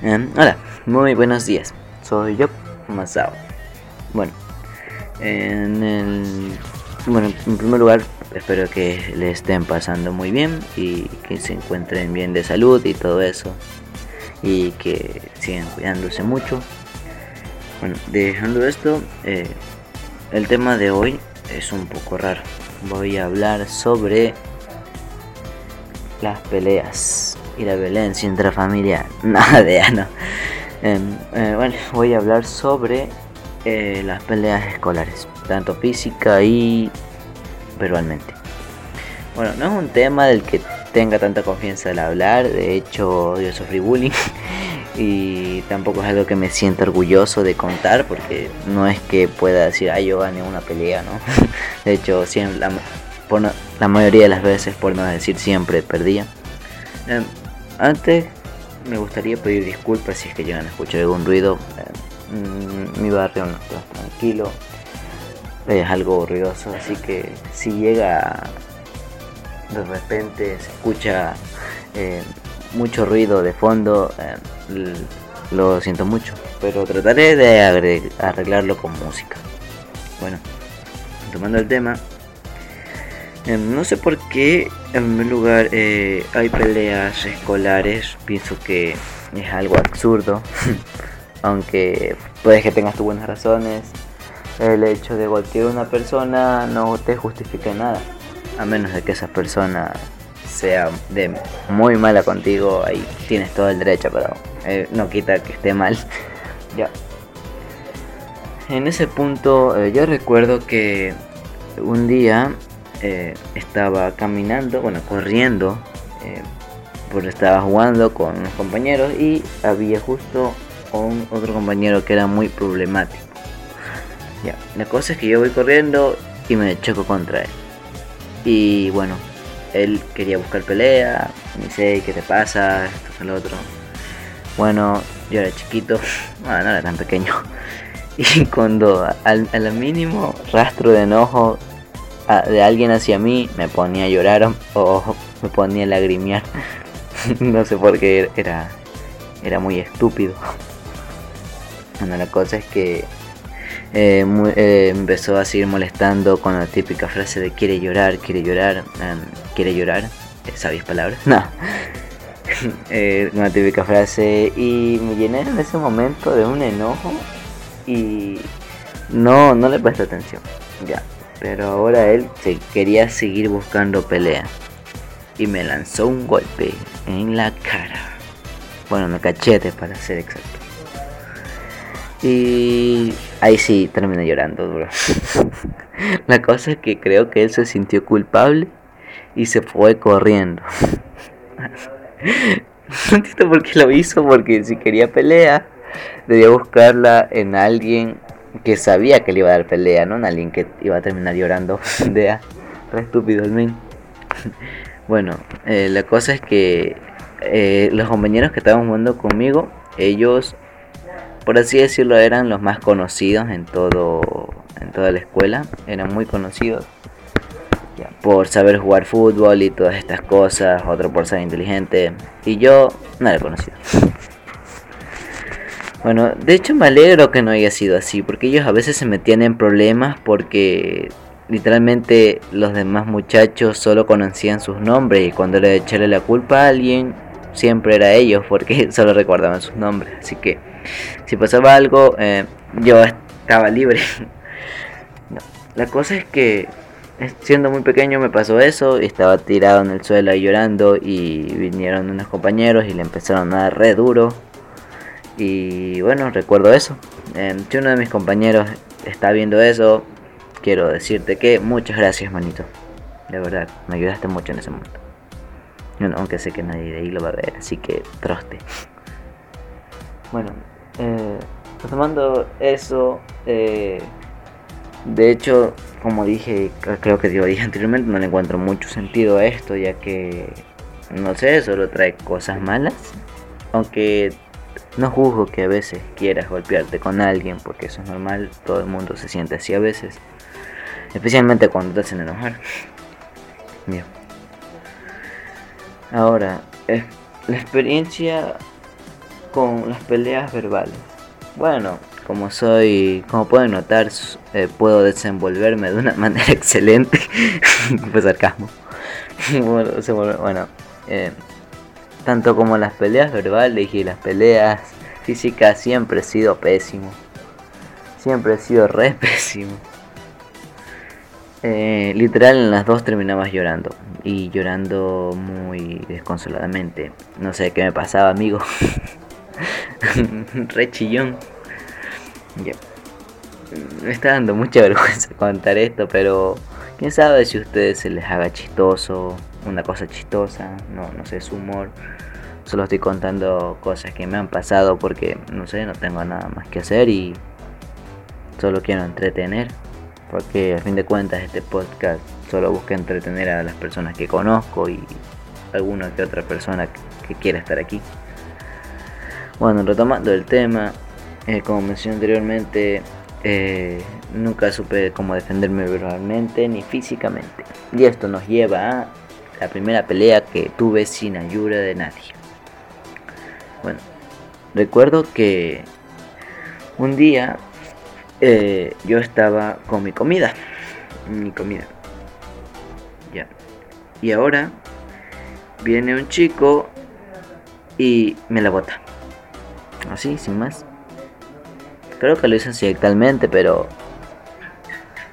Em, hola, muy buenos días. Soy yo, Masao. Bueno, en el bueno, en primer lugar, espero que le estén pasando muy bien y que se encuentren bien de salud y todo eso. Y que sigan cuidándose mucho. Bueno, dejando esto, eh, el tema de hoy es un poco raro. Voy a hablar sobre las peleas y la violencia intrafamiliar. Nada de. Em, eh, bueno, voy a hablar sobre eh, las peleas escolares, tanto física y verbalmente. Bueno, no es un tema del que tenga tanta confianza al hablar, de hecho yo sufrí bullying y tampoco es algo que me sienta orgulloso de contar porque no es que pueda decir, ay yo gané una pelea, ¿no? De hecho, siempre, la, la mayoría de las veces, por no decir siempre, perdía. Antes me gustaría pedir disculpas si es que llegan a escuchar algún ruido. Em, mi barrio no está tranquilo, es algo ruidoso, así que si llega de repente se escucha eh, mucho ruido de fondo, em, lo siento mucho, pero trataré de arreglarlo con música. Bueno, tomando el tema, Em, no sé por qué en primer lugar eh, hay peleas escolares. Pienso que es algo absurdo. Aunque puedes que tengas tus buenas razones. El hecho de a una persona no te justifica nada. A menos de que esa persona sea de muy mala contigo. Ahí tienes todo el derecho, pero eh, no quita que esté mal. ya. En ese punto eh, yo recuerdo que un día eh, estaba caminando, bueno, corriendo, eh, porque estaba jugando con unos compañeros y había justo un otro compañero que era muy problemático. Ya, la cosa es que yo voy corriendo y me choco contra él. Y bueno, él quería buscar pelea, me dice, ¿qué te pasa? Esto es el otro. Bueno, yo era chiquito, no era tan pequeño. Y cuando al, al mínimo rastro de enojo de alguien hacia mí, me ponía a llorar o me ponía a lagrimear. no sé por qué era, era muy estúpido. Bueno, la cosa es que eh, eh, empezó a seguir molestando con la típica frase de quiere llorar, quiere llorar, em, quiere llorar. Eh, ¿Sabéis palabras? No. una típica frase y me llené en ese momento de un enojo y no, no le presté atención. Ya, pero ahora él se quería seguir buscando pelea. Y me lanzó un golpe en la cara. Bueno, en el cachete para ser exacto. Y ahí sí terminé llorando duro. la cosa es que creo que él se sintió culpable y se fue corriendo. no entiendo por qué lo hizo, porque si quería pelea, debía buscarla en alguien que sabía que le iba a dar pelea, ¿no? En alguien que iba a terminar llorando. De a re estúpido el men. bueno, eh, la cosa es que eh, los compañeros que estaban jugando conmigo, ellos, por así decirlo, eran los más conocidos en todo en toda la escuela. Eran muy conocidos por saber jugar fútbol y todas estas cosas. Otro por ser inteligente. Y yo no era conocido. Bueno, de hecho me alegro que no haya sido así, porque ellos a veces se metían en problemas porque literalmente los demás muchachos solo conocían sus nombres y cuando le echarle la culpa a alguien siempre era ellos porque solo recordaban sus nombres. Así que si pasaba algo, eh, yo estaba libre. La cosa es que siendo muy pequeño me pasó eso, estaba tirado en el suelo llorando y vinieron unos compañeros y le empezaron a dar re duro y bueno, recuerdo eso. Em, si uno de mis compañeros está viendo eso, quiero decirte que muchas gracias, manito. De verdad, me ayudaste mucho en ese momento. Aunque sé que nadie de ahí lo va a ver, así que troste. Bueno, eh, tomando eso, eh, de hecho, como dije, creo que yo dije anteriormente, no le encuentro mucho sentido a esto, ya que, no sé, solo trae cosas malas. Aunque no juzgo que a veces quieras golpearte con alguien, porque eso es normal, todo el mundo se siente así a veces. Especialmente cuando te hacen enojar. Bien. Ahora, la experiencia con las peleas verbales. Bueno, como soy, como pueden notar, eh, puedo desenvolverme de una manera excelente. pues sarcasmo. bueno, eh, tanto como las peleas verbales y las peleas físicas siempre he sido pésimo. Siempre he sido re pésimo. Eh, literal en las dos terminabas llorando y llorando muy desconsoladamente. No sé qué me pasaba, amigo. Re chillón. Me está dando mucha vergüenza contar esto, pero quién sabe si a ustedes se les haga chistoso, una cosa chistosa, no, no sé, su humor. Solo estoy contando cosas que me han pasado porque, no sé, no tengo nada más que hacer y solo quiero entretener porque a fin de cuentas este podcast solo busca entretener a las personas que conozco y alguna que otra persona que quiera estar aquí. Bueno, retomando el tema, eh, como mencioné anteriormente, eh, nunca supe cómo defenderme verbalmente ni físicamente. Y esto nos lleva a la primera pelea que tuve sin ayuda de nadie. Bueno, recuerdo que un día eh, yo estaba con mi comida. Mi comida. Ya. Y ahora viene un chico y me la bota. Así, sin más. Creo que lo hice accidentalmente, pero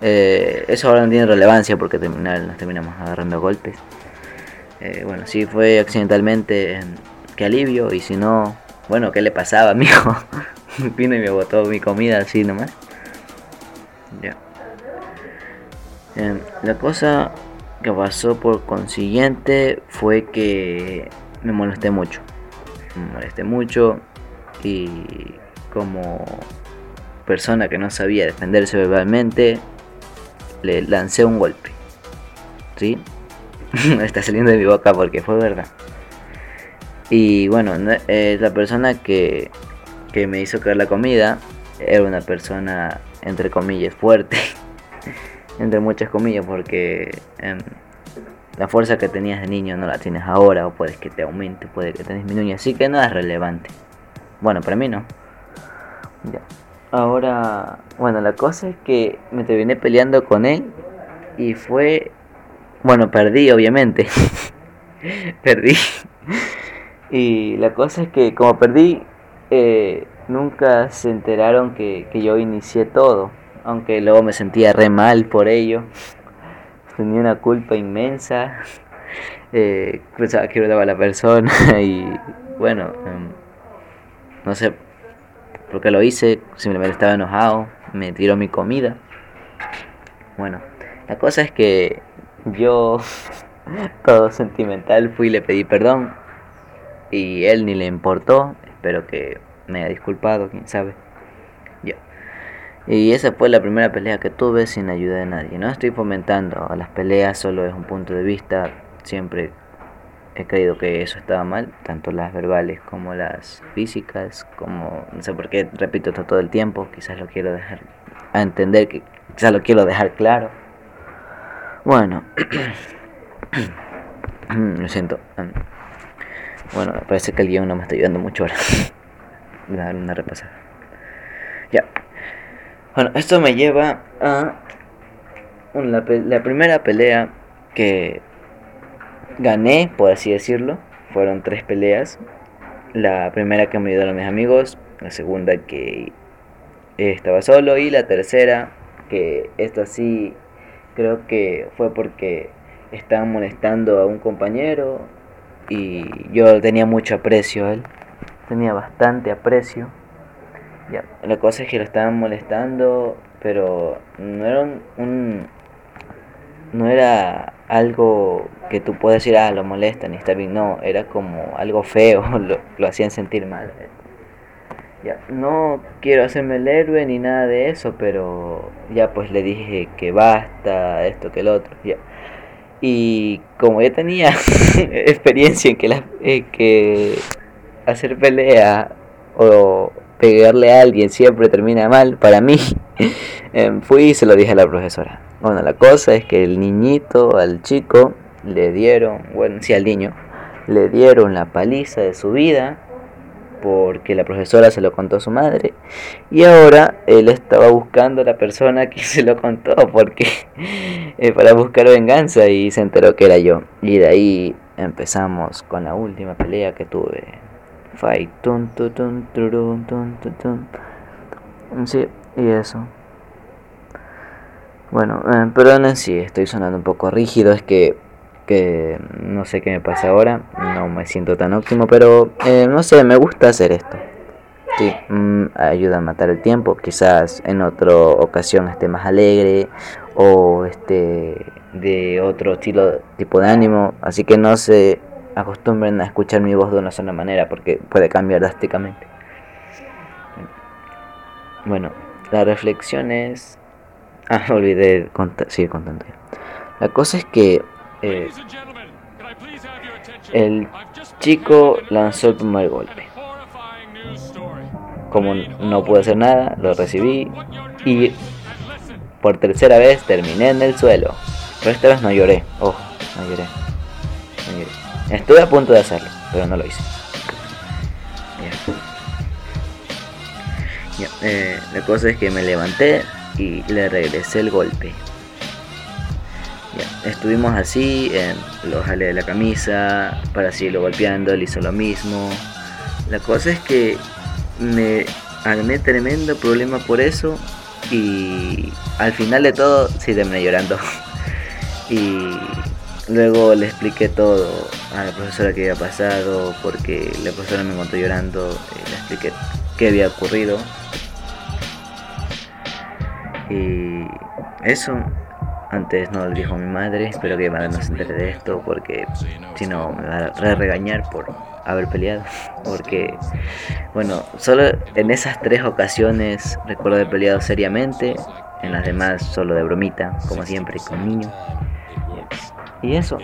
eh, eso ahora no tiene relevancia porque terminar, nos terminamos agarrando golpes. Eh, bueno, si fue accidentalmente, qué alivio. Y si no, bueno, ¿qué le pasaba, amigo? Vino y me botó mi comida así nomás. Ya. la cosa que pasó por consiguiente fue que me molesté mucho. Me molesté mucho y como persona que no sabía defenderse verbalmente, le lancé un golpe. ¿Sí? Está saliendo de mi boca porque fue verdad. Y bueno, eh, la persona que, que me hizo caer la comida era una persona entre comillas, fuerte, entre muchas comillas, porque em, la fuerza que tenías de niño no la tienes ahora, o puedes que te aumente, puede que te disminuya, así que no es relevante. Bueno, para mí no. Ya. Ahora, bueno, la cosa es que me terminé peleando con él y fue, bueno, perdí obviamente, perdí. Y la cosa es que como perdí, eh, nunca se enteraron que, yo inicié todo, aunque luego me sentía re mal por ello. Tenía una culpa inmensa, eh, pensaba que era la persona y bueno, em, no sé por qué lo hice, simplemente estaba enojado, me tiró mi comida. Bueno, la cosa es que yo, todo sentimental, fui y le pedí perdón y él ni le importó, espero que me ha disculpado, quién sabe. Ya. Y esa fue la primera pelea que tuve sin ayuda de nadie. No estoy fomentando las peleas, solo es un punto de vista. Siempre he creído que eso estaba mal, tanto las verbales como las físicas, como no sé por qué repito esto todo el tiempo, quizás lo quiero dejar a entender que quizás lo quiero dejar claro. Bueno, lo siento. Bueno, parece que el guion no me está ayudando mucho ahora dar una repasada. Ya. Bueno, esto me lleva a la, la primera pelea que gané, por así decirlo. Fueron tres peleas. La primera que me ayudaron mis amigos, la segunda que estaba solo y la tercera que esta sí creo que fue porque estaban molestando a un compañero y yo tenía mucho aprecio a él tenía bastante aprecio. Ya, la cosa es que lo estaban molestando, pero no era un, no era algo que tú puedes decir, ah, lo molestan y está bien, no, era como algo feo, lo, lo hacían sentir mal. Ya, no quiero hacerme el héroe ni nada de eso, pero ya pues le dije que basta, esto que el otro, ya. Y como ya tenía experiencia en que, la, que hacer pelea o pegarle a alguien siempre termina mal, para mí, em, fui y se lo dije a la profesora. Bueno, la cosa es que el niñito, al chico, le dieron, bueno, sí al niño, le dieron la paliza de su vida porque la profesora se lo contó a su madre y ahora él estaba buscando a la persona que se lo contó porque para buscar venganza y se enteró que era yo. Y de ahí empezamos con la última pelea que tuve. Fight tun, tun, tun, tun, tun, tun. sí y eso. Bueno eh, perdonen si estoy sonando un poco rígido es que que no sé qué me pasa ahora, no me siento tan óptimo, pero eh, no sé, me gusta hacer esto. Mm, ayuda a matar el tiempo, quizás en otra ocasión esté más alegre o este de otro estilo tipo de ánimo, así que no se acostumbren a escuchar mi voz de una sola manera porque puede cambiar drásticamente. Bueno, la reflexión es... Ah, olvidé contar, seguir contando. La cosa es que eh, el chico lanzó el primer golpe. Como no pude hacer nada, lo recibí y por tercera vez terminé en el suelo. Pero esta vez no lloré, ojo, no lloré. Estuve a punto de hacerlo, pero no lo hice. Eh, la cosa es que me levanté y le regresé el golpe. Estuvimos así, lo jalé de la camisa, para seguirlo golpeando, él hizo lo mismo. La cosa es que me armé tremendo problema por eso y al final de todo sí terminé llorando. y luego le expliqué todo a la profesora que había pasado, porque la profesora me encontró llorando, le expliqué qué había ocurrido. Y eso, antes no lo dijo mi madre, espero que mi madre no se entere de esto porque si no me va a regañar por haber peleado. Porque, bueno, solo en esas tres ocasiones recuerdo haber peleado seriamente, en las demás solo de bromita, como siempre, con niños. Y eso,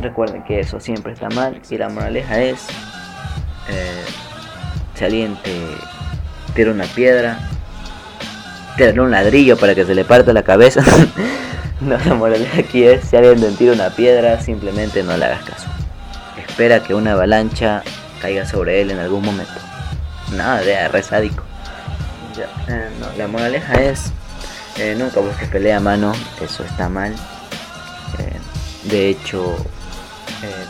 recuerden que eso siempre está mal y la moraleja es, eh, si tira una piedra, tirarle un ladrillo para que se le parta la cabeza. No, la moraleja aquí es, si alguien te tira una piedra, simplemente no le hagas caso. Espera que una avalancha caiga sobre él en algún momento. Nada de re sádico. Eh, la moraleja es, eh, nunca busques pelea a mano, eso está mal. Eh, de hecho,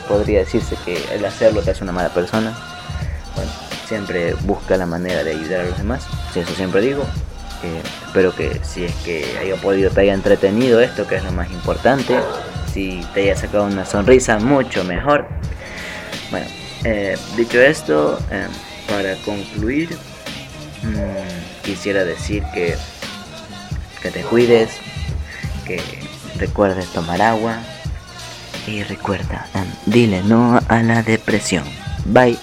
podría decirse que el hacerlo te hace una mala persona. Bueno, siempre busca la manera de ayudar a los demás, eso siempre digo espero que si es que haya podido te haya entretenido esto, que es lo más importante. Si te haya sacado una sonrisa, mucho mejor. Bueno, eh, dicho esto, eh, para concluir, mm, quisiera decir que, que te cuides, que recuerdes tomar agua y recuerda, eh, dile no a la depresión. Bye.